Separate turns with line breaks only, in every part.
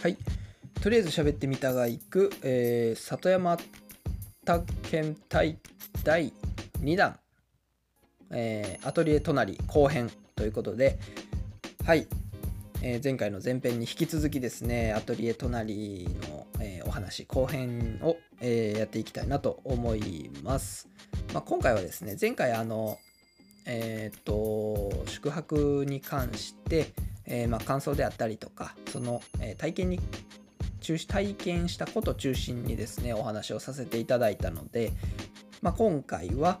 はい。とりあえず喋ってみたがいく、えー、里山探検隊第2弾、えー、アトリエ隣後編ということで、はい。えー、前回の前編に引き続きですね、アトリエ隣の、え、お話後編を、え、やっていきたいなと思います。まあ、今回はですね、前回あの、えっと、宿泊に関して、えー、まあ、感想であったりとかその、え、体験に中体験したこと中心にですねお話をさせていただいたので、まあ、今回は、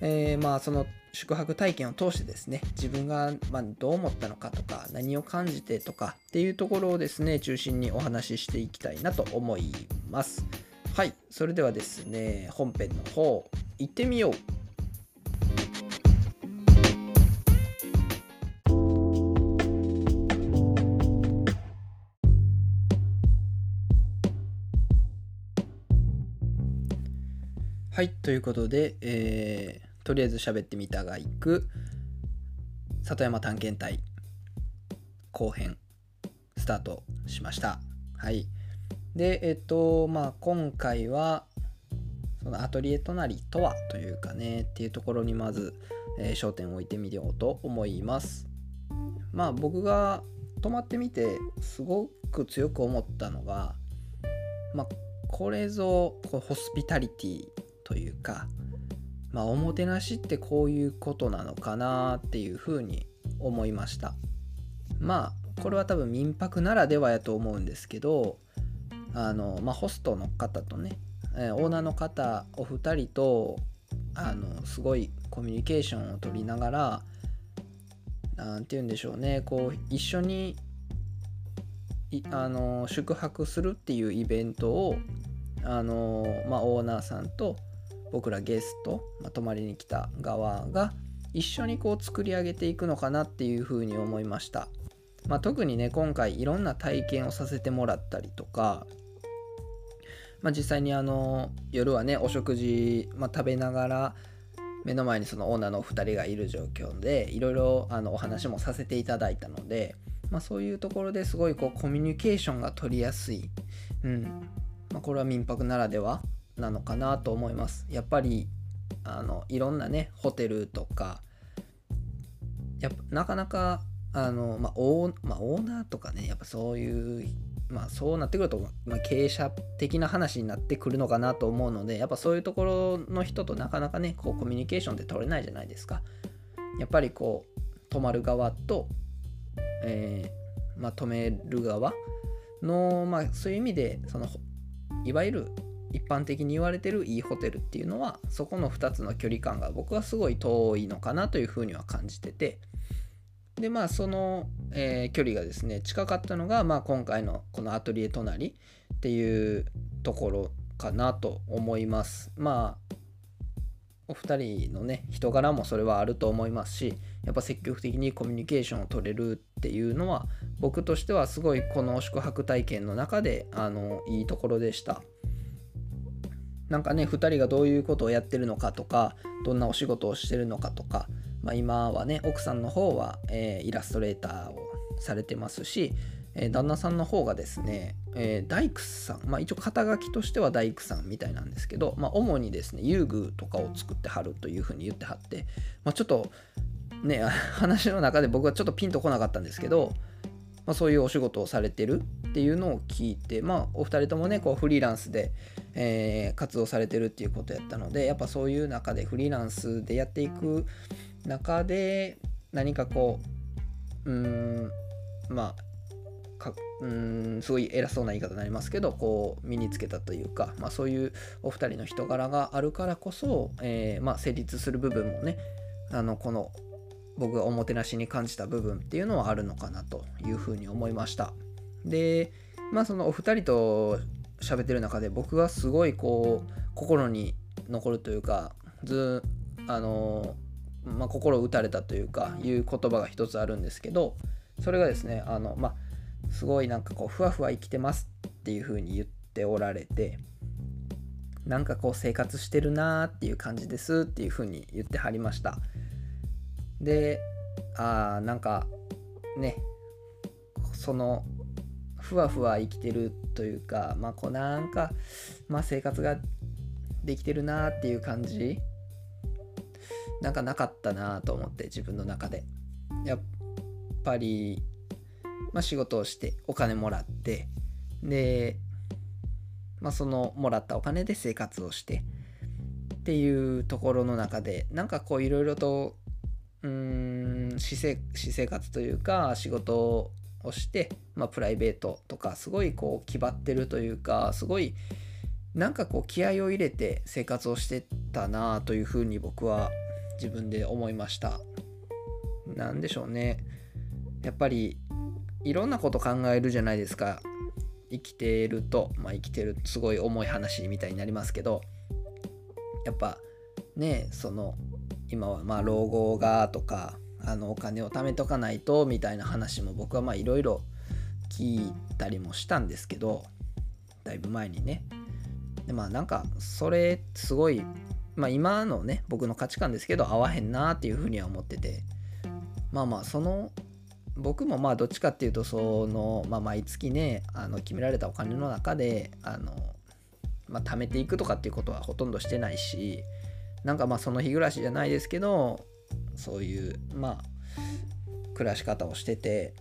えー、まあその宿泊体験を通してですね自分がまどう思ったのかとか何を感じてとかっていうところをですね中心にお話ししていきたいなと思います。はい。それではですね本編の方行ってみよう。はい、ということで、えー、とりあえず喋ってみたがいく里山探検隊後編スタートしました。はい。で、えっと、まあ今回はそのアトリエ隣とはというかねっていうところにまず、えー、焦点を置いてみようと思います。まあ僕が泊まってみてすごく強く思ったのが、まあこれぞこホスピタリティというか、まあ、おもてなしってこういうことなのかなっていうふうに思いました。まあこれは多分民泊ならではやと思うんですけどあの、まあ、ホストの方とねオーナーの方お二人とあのすごいコミュニケーションを取りながら何て言うんでしょうねこう一緒にあの宿泊するっていうイベントをあの、まあ、オーナーさんと僕らゲスト、まあ、泊まりに来た側が一緒にこう作り上げていくのかなっていうふうに思いました、まあ、特にね今回いろんな体験をさせてもらったりとか、まあ、実際にあの夜はねお食事、まあ、食べながら目の前にそのオーナーのお二人がいる状況でいろいろあのお話もさせていただいたので、まあ、そういうところですごいこうコミュニケーションが取りやすい、うん。まあ、これは民泊ならではなのかなと思います。やっぱりあのいろんなねホテルとかやっぱなかなかあの、まあオーまあ、オーナーとかねやっぱそういうまあそうなってくると、まあ、経営者的な話になってくるのかなと思うのでやっぱそういうところの人となかなかねこうコミュニケーションって取れないじゃないですか。やっぱりこう泊まる側と、えー、まあ、止める側の、まあ、そういう意味でそのいわゆる一般的に言われてるいいホテルっていうのはそこの2つの距離感が僕はすごい遠いのかなというふうには感じててでまあその、えー、距離がですね近かったのが、まあ、今回のこのアトリエ隣っていうところかなと思いますまあお二人のね人柄もそれはあると思いますしやっぱ積極的にコミュニケーションを取れるっていうのは僕としてはすごいこの宿泊体験の中であのいいところでした。なんかね2人がどういうことをやってるのかとかどんなお仕事をしてるのかとか、まあ、今はね奥さんの方は、えー、イラストレーターをされてますし、えー、旦那さんの方がですね、えー、大工さん、まあ、一応肩書きとしては大工さんみたいなんですけど、まあ、主にですね遊具とかを作ってはるというふうに言ってはって、まあ、ちょっとね 話の中で僕はちょっとピンとこなかったんですけど、まあ、そういうお仕事をされてるっていうのを聞いて、まあ、お二人ともねこうフリーランスで、えー、活動されてるっていうことやったのでやっぱそういう中でフリーランスでやっていく中で何かこううんまあかうんすごい偉そうな言い方になりますけどこう身につけたというか、まあ、そういうお二人の人柄があるからこそ、えー、まあ、成立する部分もねあのこの僕がおもてなしに感じた部分っていうのはあるのかなというふうに思いました。でまあそのお二人と喋ってる中で僕がすごいこう心に残るというかずあのまあ、心打たれたというかいう言葉が一つあるんですけどそれがですねあのまあすごいなんかこうふわふわ生きてますっていう風に言っておられてなんかこう生活してるなーっていう感じですっていう風に言ってはりました。であーなんかねそのふわふわ生きてるというかまあこうなんか、まあ、生活ができてるなっていう感じなんかなかったなと思って自分の中で。やっぱり、まあ、仕事をしてお金もらってで、まあ、そのもらったお金で生活をしてっていうところの中でなんかこういろいろとうん私生私生活というか仕事をして、まあ、プライベートとかすごいこう気張ってるというかすごいなんかこう気合を入れて生活をしてたなというふうに僕は自分で思いました。何でしょうね。やっぱりいろんなこと考えるじゃないですか。生きてるとまあ生きてるすごい重い話みたいになりますけどやっぱねその今はまあ老後がとかあのお金を貯めとかないとみたいな話も僕はまあいろいろ聞いたりもしたんですけどだいぶ前にね。でまあなんかそれすごいまあ今のね僕の価値観ですけど合わへんなっていうふうには思っててまあまあその僕もまあどっちかっていうとその、まあ、毎月ねあの決められたお金の中であの、まあ、貯めていくとかっていうことはほとんどしてないしなんかまあその日暮らしじゃないですけどそういうまあ暮らし方をしてて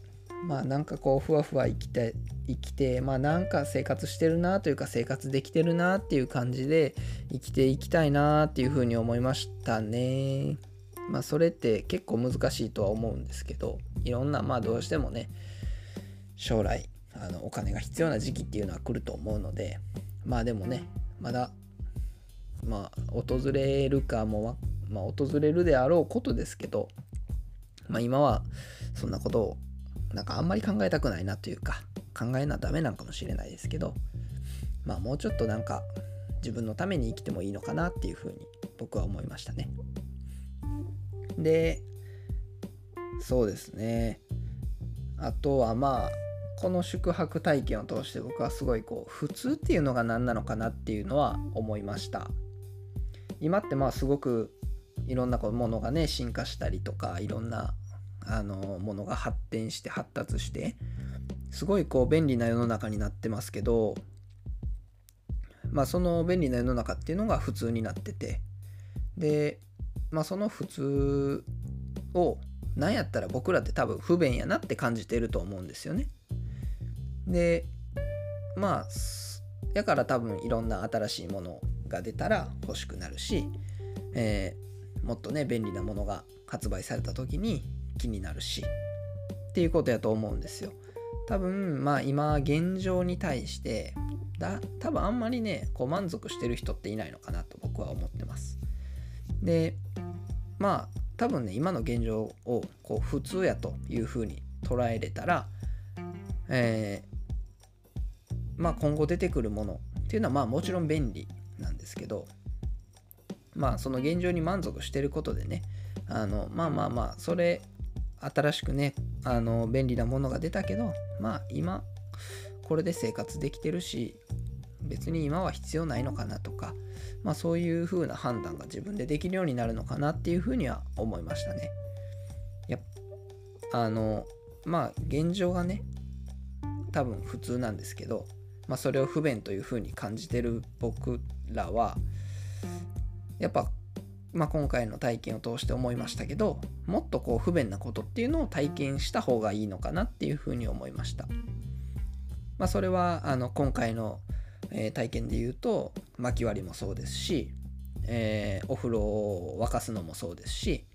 まあなんかこうふわふわ生きて生きてまあなんか生活してるなというか生活できてるなっていう感じで生きていきたいなっていうふうに思いましたね。まあそれって結構難しいとは思うんですけどいろんなまあどうしてもね将来あのお金が必要な時期っていうのは来ると思うのでまあでもねまだまあ訪れるかも、まあ、訪れるであろうことですけどまあ今はそんなことをなんかあんまり考えたくないなというか考えなダメなんかもしれないですけどまあもうちょっとなんか自分のために生きてもいいのかなっていうふうに僕は思いましたね。でそうですねあとはまあこの宿泊体験を通して僕はすごいこう普通っていうのが何なのかなっていうのは思いました今ってまあすごくいろんなものがね進化したりとかいろんなあのものが発展して発達してすごいこう便利な世の中になってますけどまあその便利な世の中っていうのが普通になっててでまあその普通を何やったら僕らって多分不便やなって感じてると思うんですよね。でまあやから多分いろんな新しいものが出たら欲しくなるし、えー、もっとね便利なものが発売された時に気になるしっていうことやと思うんですよ。多分まあ今現状に対してだ多分あんまりねこう満足してる人っていないのかなと僕は思ってます。でまあ多分ね今の現状をこう普通やというふうに捉えれたら、えー、まあ今後出てくるものっていうのはまあもちろん便利なんですけどまあその現状に満足してることでねあのまあまあまあそれ新しくねあの便利なものが出たけどまあ今これで生活できてるし別に今は必要ないのかなとか、まあ、そういう風な判断が自分でできるようになるのかなっていうふうには思いましたね。やあのまあ現状がね多分普通なんですけど、まあ、それを不便というふうに感じてる僕らはやっぱ、まあ、今回の体験を通して思いましたけどもっとこう不便なことっていうのを体験した方がいいのかなっていうふうに思いました。まあ、それはあの今回のえー、体験で言うと薪割りもそうですし、えー、お風呂を沸かすのもそうですし、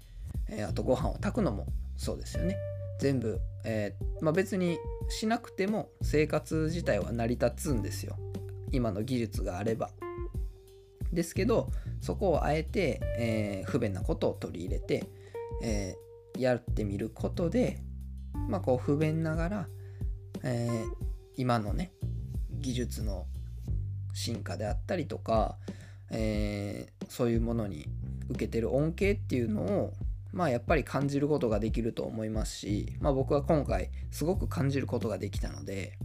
えー、あとご飯を炊くのもそうですよね全部、えまあ、別にしなくても生活自体は成り立つんですよ。今の技術があれば。ですけどそこをあえて、え不便なことを取り入れて、えやってみることでまあこう不便ながら、え今のね技術の進化であったりとか、え、そういうものに受けてる恩恵っていうのをまあやっぱり感じることができると思いますし、まあ、僕は今回すごく感じることができたので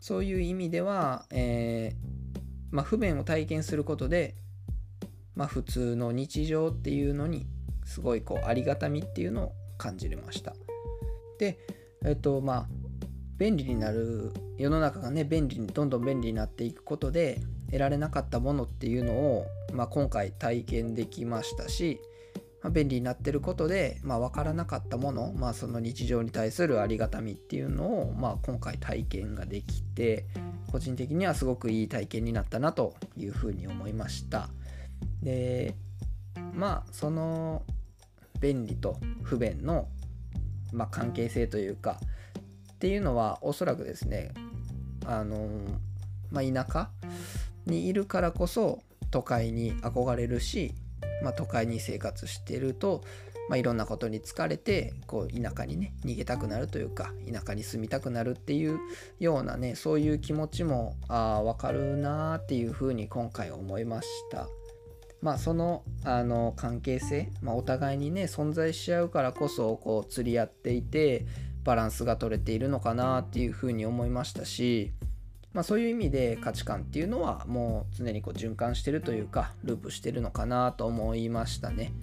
そういう意味では、えー、まあ、不便を体験することで、まあ、普通の日常っていうのにすごいこうありがたみっていうのを感じれました。でえっとまあ便利になる世の中がね便利にどんどん便利になっていくことで得られなかったものっていうのを、まあ、今回体験できましたし、まあ、便利になってることで、まあ、分からなかったもの、まあ、その日常に対するありがたみっていうのを、まあ、今回体験ができて個人的にはすごくいい体験になったなというふうに思いました。でまあその便利と不便の、まあ、関係性というかっていうのはおそらくですねあのまあ、田舎にいるからこそ都会に憧れるし、まあ、都会に生活してると、まあ、いろんなことに疲れてこう田舎にね逃げたくなるというか田舎に住みたくなるっていうようなねそういう気持ちもあ分かるなっていうふうに今回思いました。まあそのあの関係性、まあ、お互いにね存在し合うからこそこう釣り合っていてバランスが取れているのかなっていうふうに思いましたしまあ、そういう意味で価値観っていうのはもう常にこう循環してるというかループしてるのかなと思いましたね。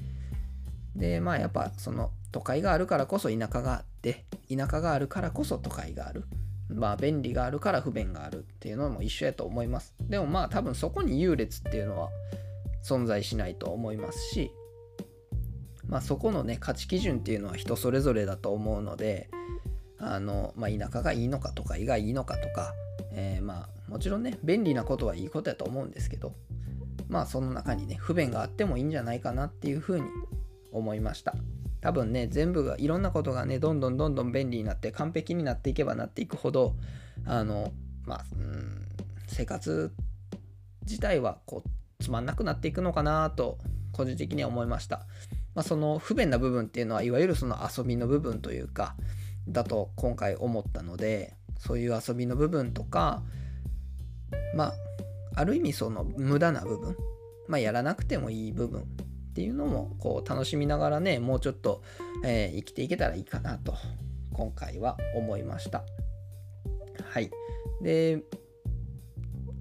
でまあやっぱその都会があるからこそ田舎があって田舎があるからこそ都会がある。まあ便利があるから不便があるっていうのも一緒やと思います。でもまあ多分そこに優劣っていうのは存在しないと思いますしまあそこのね価値基準っていうのは人それぞれだと思うのであの、まあ、田舎がいいのか都会がいいのかとかえー、まあもちろんね便利なことはいいことやと思うんですけどまあその中にね不便があってもいいんじゃないかなっていうふうに思いました。多分ね全部がいろんなことがねどんどんどんどん便利になって完璧になっていけばなっていくほどあのまあうん生活自体はこうつまんなくなっていくのかなと個人的には思いました、まあ、その不便な部分っていうのはいわゆるその遊びの部分というかだと今回思ったのでそういう遊びの部分とかまあある意味その無駄な部分まあやらなくてもいい部分っていうのもこう楽しみながらねもうちょっと、えー、生きていけたらいいかなと今回は思いました。はい。で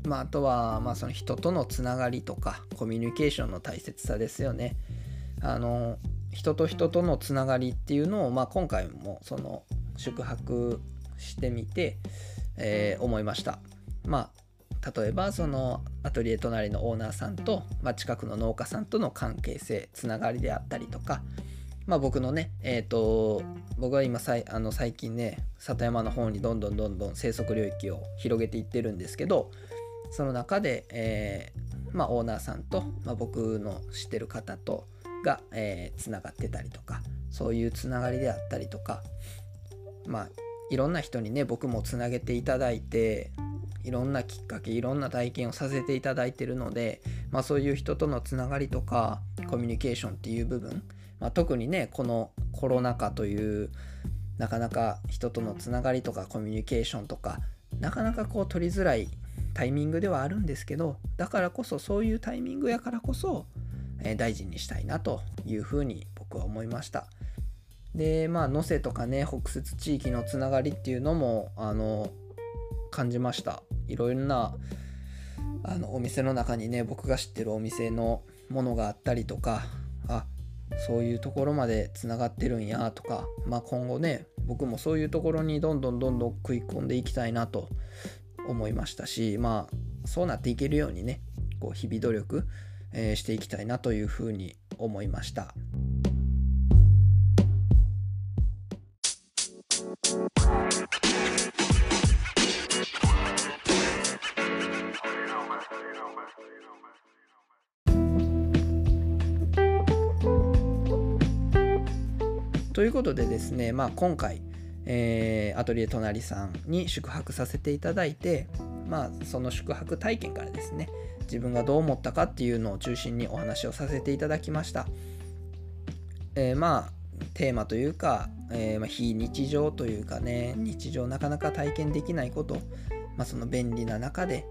まああとはまあその人とのつながりとかコミュニケーションの大切さですよね。あの人と人とのつながりっていうのを、まあ、今回もその宿泊してみて、えー、思いました。まあ例えばそのアトリエ隣のオーナーさんと、まあ、近くの農家さんとの関係性つながりであったりとか、まあ、僕のねえっ、ー、と僕は今さいあの最近ね里山の方にどんどんどんどん生息領域を広げていってるんですけどその中で、えー、まあ、オーナーさんと、まあ、僕の知ってる方とが、えー、つながってたりとかそういうつながりであったりとかまあいろんな人にね僕もつなげていただいていろんなきっかけいろんな体験をさせていただいてるので、まあ、そういう人とのつながりとかコミュニケーションっていう部分、まあ、特にねこのコロナ禍というなかなか人とのつながりとかコミュニケーションとかなかなかこう取りづらいタイミングではあるんですけどだからこそそういうタイミングやからこそ、え、大事にしたいなというふうに僕は思いました。でまあ能勢とかね北摂地域のつながりっていうのもあの感じましたいろいろなあのお店の中にね僕が知ってるお店のものがあったりとかあそういうところまでつながってるんやとか、まあ、今後ね僕もそういうところにどんどんどんどん食い込んでいきたいなと思いましたしまあそうなっていけるようにねこう日々努力、えー、していきたいなというふうに思いました。いうことでですね、まあ、今回、えー、アトリエ隣さんに宿泊させていただいて、まあ、その宿泊体験からですね自分がどう思ったかっていうのを中心にお話をさせていただきました、えー、まあテーマというか、えー、まあ、非日常というかね日常なかなか体験できないこと、まあ、その便利な中で、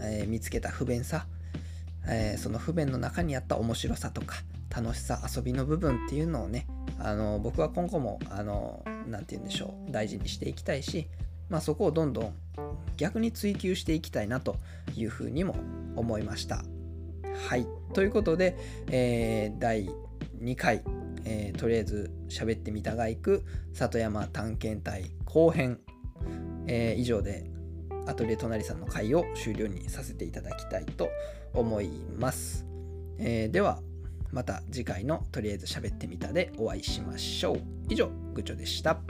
えー、見つけた不便さ、え、その不便の中にあった面白さとか楽しさ遊びの部分っていうのをねあの僕は今後もあのなて言うんでしょう大事にしていきたいし、まあ、そこをどんどん逆に追求していきたいなというふうにも思いました。はいということで、えー、第2回、えー、とりあえず喋ってみたがいく里山探検隊後編えー、以上でアトリエ隣さんの会を終了にさせていただきたいと思います。え、ではまた次回のとりあえず喋ってみたでお会いしましょう。以上、グチョでした。